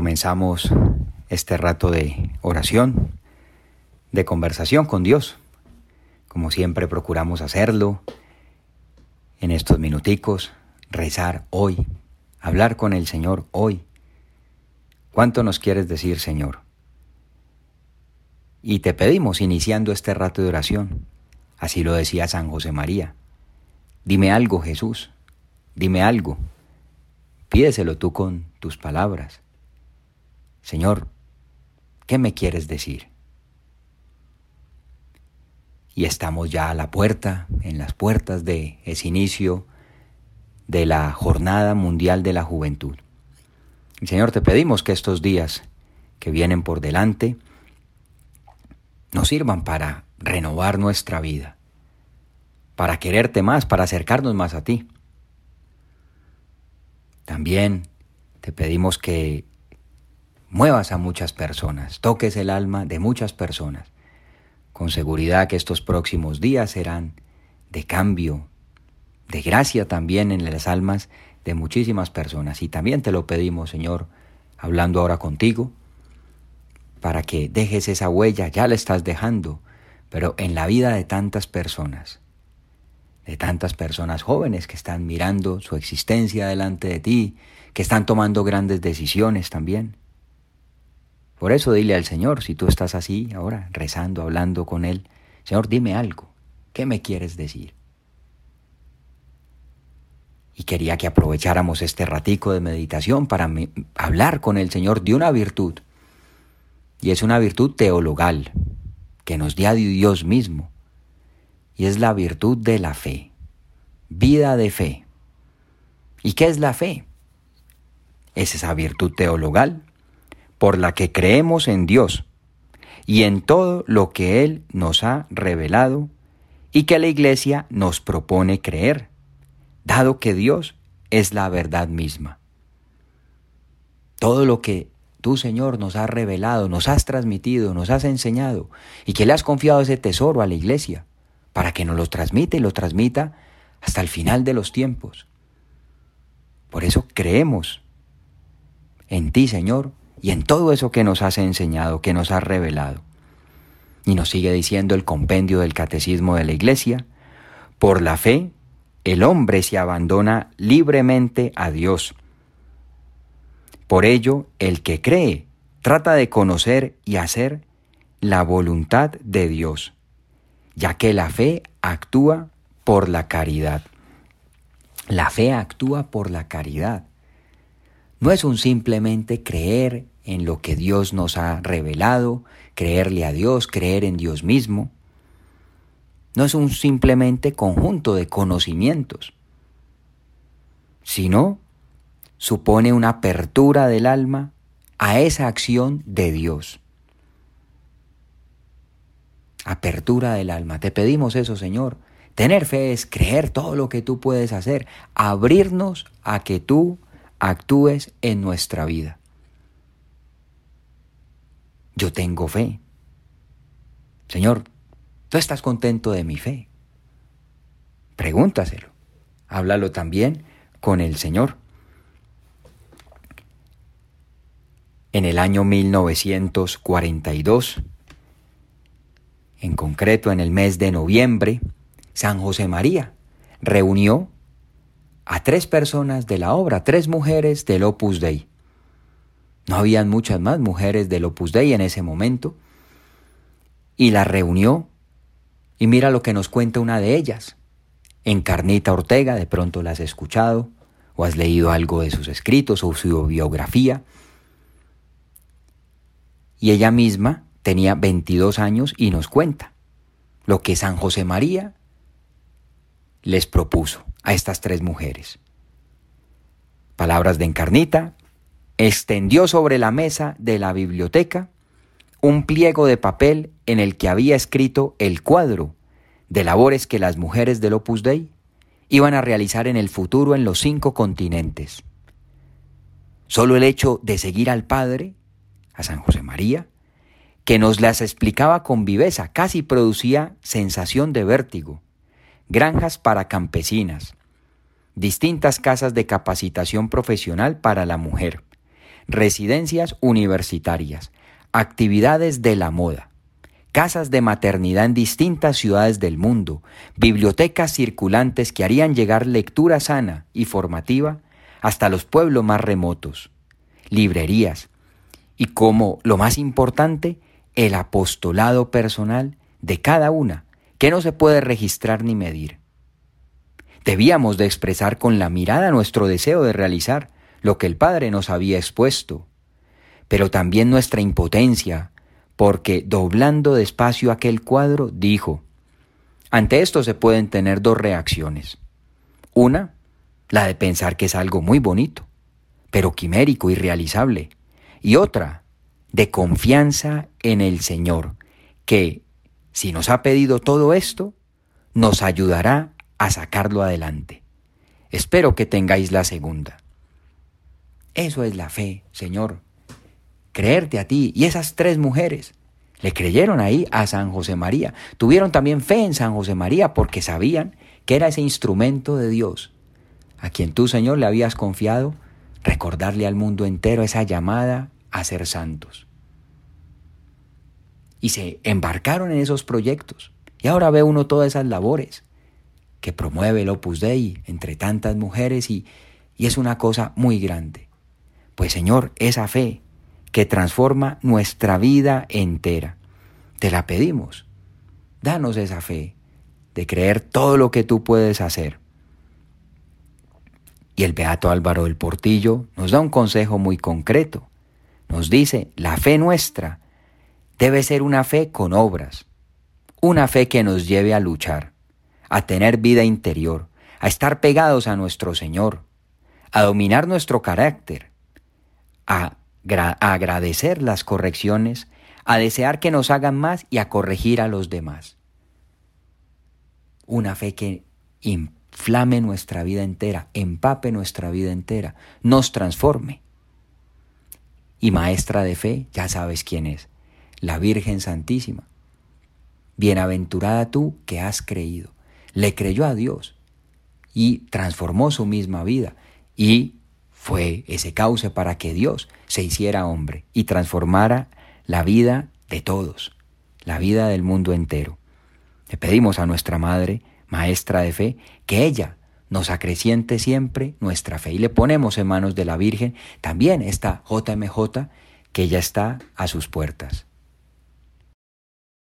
comenzamos este rato de oración, de conversación con Dios. Como siempre procuramos hacerlo en estos minuticos, rezar hoy, hablar con el Señor hoy. ¿Cuánto nos quieres decir, Señor? Y te pedimos, iniciando este rato de oración, así lo decía San José María, dime algo, Jesús, dime algo, pídeselo tú con tus palabras. Señor, ¿qué me quieres decir? Y estamos ya a la puerta, en las puertas de ese inicio de la Jornada Mundial de la Juventud. Señor, te pedimos que estos días que vienen por delante nos sirvan para renovar nuestra vida, para quererte más, para acercarnos más a ti. También te pedimos que muevas a muchas personas, toques el alma de muchas personas. Con seguridad que estos próximos días serán de cambio, de gracia también en las almas de muchísimas personas. Y también te lo pedimos, Señor, hablando ahora contigo, para que dejes esa huella, ya la estás dejando, pero en la vida de tantas personas, de tantas personas jóvenes que están mirando su existencia delante de ti, que están tomando grandes decisiones también. Por eso dile al Señor, si tú estás así ahora, rezando, hablando con Él, Señor, dime algo, ¿qué me quieres decir? Y quería que aprovecháramos este ratico de meditación para hablar con el Señor de una virtud. Y es una virtud teologal, que nos dio Dios mismo. Y es la virtud de la fe. Vida de fe. ¿Y qué es la fe? Es esa virtud teologal por la que creemos en Dios y en todo lo que Él nos ha revelado y que la Iglesia nos propone creer, dado que Dios es la verdad misma. Todo lo que tú, Señor, nos has revelado, nos has transmitido, nos has enseñado y que le has confiado ese tesoro a la Iglesia para que nos lo transmita y lo transmita hasta el final de los tiempos. Por eso creemos en ti, Señor, y en todo eso que nos has enseñado, que nos has revelado. Y nos sigue diciendo el compendio del Catecismo de la Iglesia, por la fe, el hombre se abandona libremente a Dios. Por ello, el que cree trata de conocer y hacer la voluntad de Dios, ya que la fe actúa por la caridad. La fe actúa por la caridad. No es un simplemente creer en lo que Dios nos ha revelado, creerle a Dios, creer en Dios mismo. No es un simplemente conjunto de conocimientos, sino supone una apertura del alma a esa acción de Dios. Apertura del alma. Te pedimos eso, Señor. Tener fe es creer todo lo que tú puedes hacer, abrirnos a que tú actúes en nuestra vida. Yo tengo fe. Señor, ¿tú estás contento de mi fe? Pregúntaselo. Háblalo también con el Señor. En el año 1942, en concreto en el mes de noviembre, San José María reunió a tres personas de la obra, tres mujeres del Opus Dei. No habían muchas más mujeres del Opus Dei en ese momento. Y la reunió. Y mira lo que nos cuenta una de ellas. Encarnita Ortega, de pronto la has escuchado o has leído algo de sus escritos o su biografía. Y ella misma tenía 22 años y nos cuenta lo que San José María les propuso a estas tres mujeres. Palabras de Encarnita, extendió sobre la mesa de la biblioteca un pliego de papel en el que había escrito el cuadro de labores que las mujeres del Opus Dei iban a realizar en el futuro en los cinco continentes. Solo el hecho de seguir al Padre, a San José María, que nos las explicaba con viveza, casi producía sensación de vértigo. Granjas para campesinas, distintas casas de capacitación profesional para la mujer, residencias universitarias, actividades de la moda, casas de maternidad en distintas ciudades del mundo, bibliotecas circulantes que harían llegar lectura sana y formativa hasta los pueblos más remotos, librerías y como lo más importante, el apostolado personal de cada una, que no se puede registrar ni medir. Debíamos de expresar con la mirada nuestro deseo de realizar lo que el Padre nos había expuesto, pero también nuestra impotencia, porque doblando despacio aquel cuadro, dijo, ante esto se pueden tener dos reacciones. Una, la de pensar que es algo muy bonito, pero quimérico y realizable, y otra, de confianza en el Señor, que, si nos ha pedido todo esto, nos ayudará a sacarlo adelante. Espero que tengáis la segunda. Eso es la fe, Señor. Creerte a ti. Y esas tres mujeres le creyeron ahí a San José María. Tuvieron también fe en San José María porque sabían que era ese instrumento de Dios, a quien tú, Señor, le habías confiado recordarle al mundo entero esa llamada a ser santos. Y se embarcaron en esos proyectos. Y ahora ve uno todas esas labores que promueve el Opus Dei entre tantas mujeres y, y es una cosa muy grande. Pues Señor, esa fe que transforma nuestra vida entera, te la pedimos. Danos esa fe de creer todo lo que tú puedes hacer. Y el Beato Álvaro del Portillo nos da un consejo muy concreto. Nos dice, la fe nuestra debe ser una fe con obras, una fe que nos lleve a luchar, a tener vida interior, a estar pegados a nuestro Señor, a dominar nuestro carácter, a, agradecer las correcciones, a desear que nos hagan más y a corregir a los demás. Una fe que inflame nuestra vida entera, empape nuestra vida entera, nos transforme. Y maestra de fe, ya sabes quién es, la Virgen Santísima. Bienaventurada tú que has creído. Le creyó a Dios y transformó su misma vida y fue ese cauce para que Dios se hiciera hombre y transformara la vida de todos, la vida del mundo entero. Le pedimos a nuestra Madre, Maestra de Fe, que ella nos acreciente siempre nuestra fe y le ponemos en manos de la Virgen también esta JMJ que ya está a sus puertas.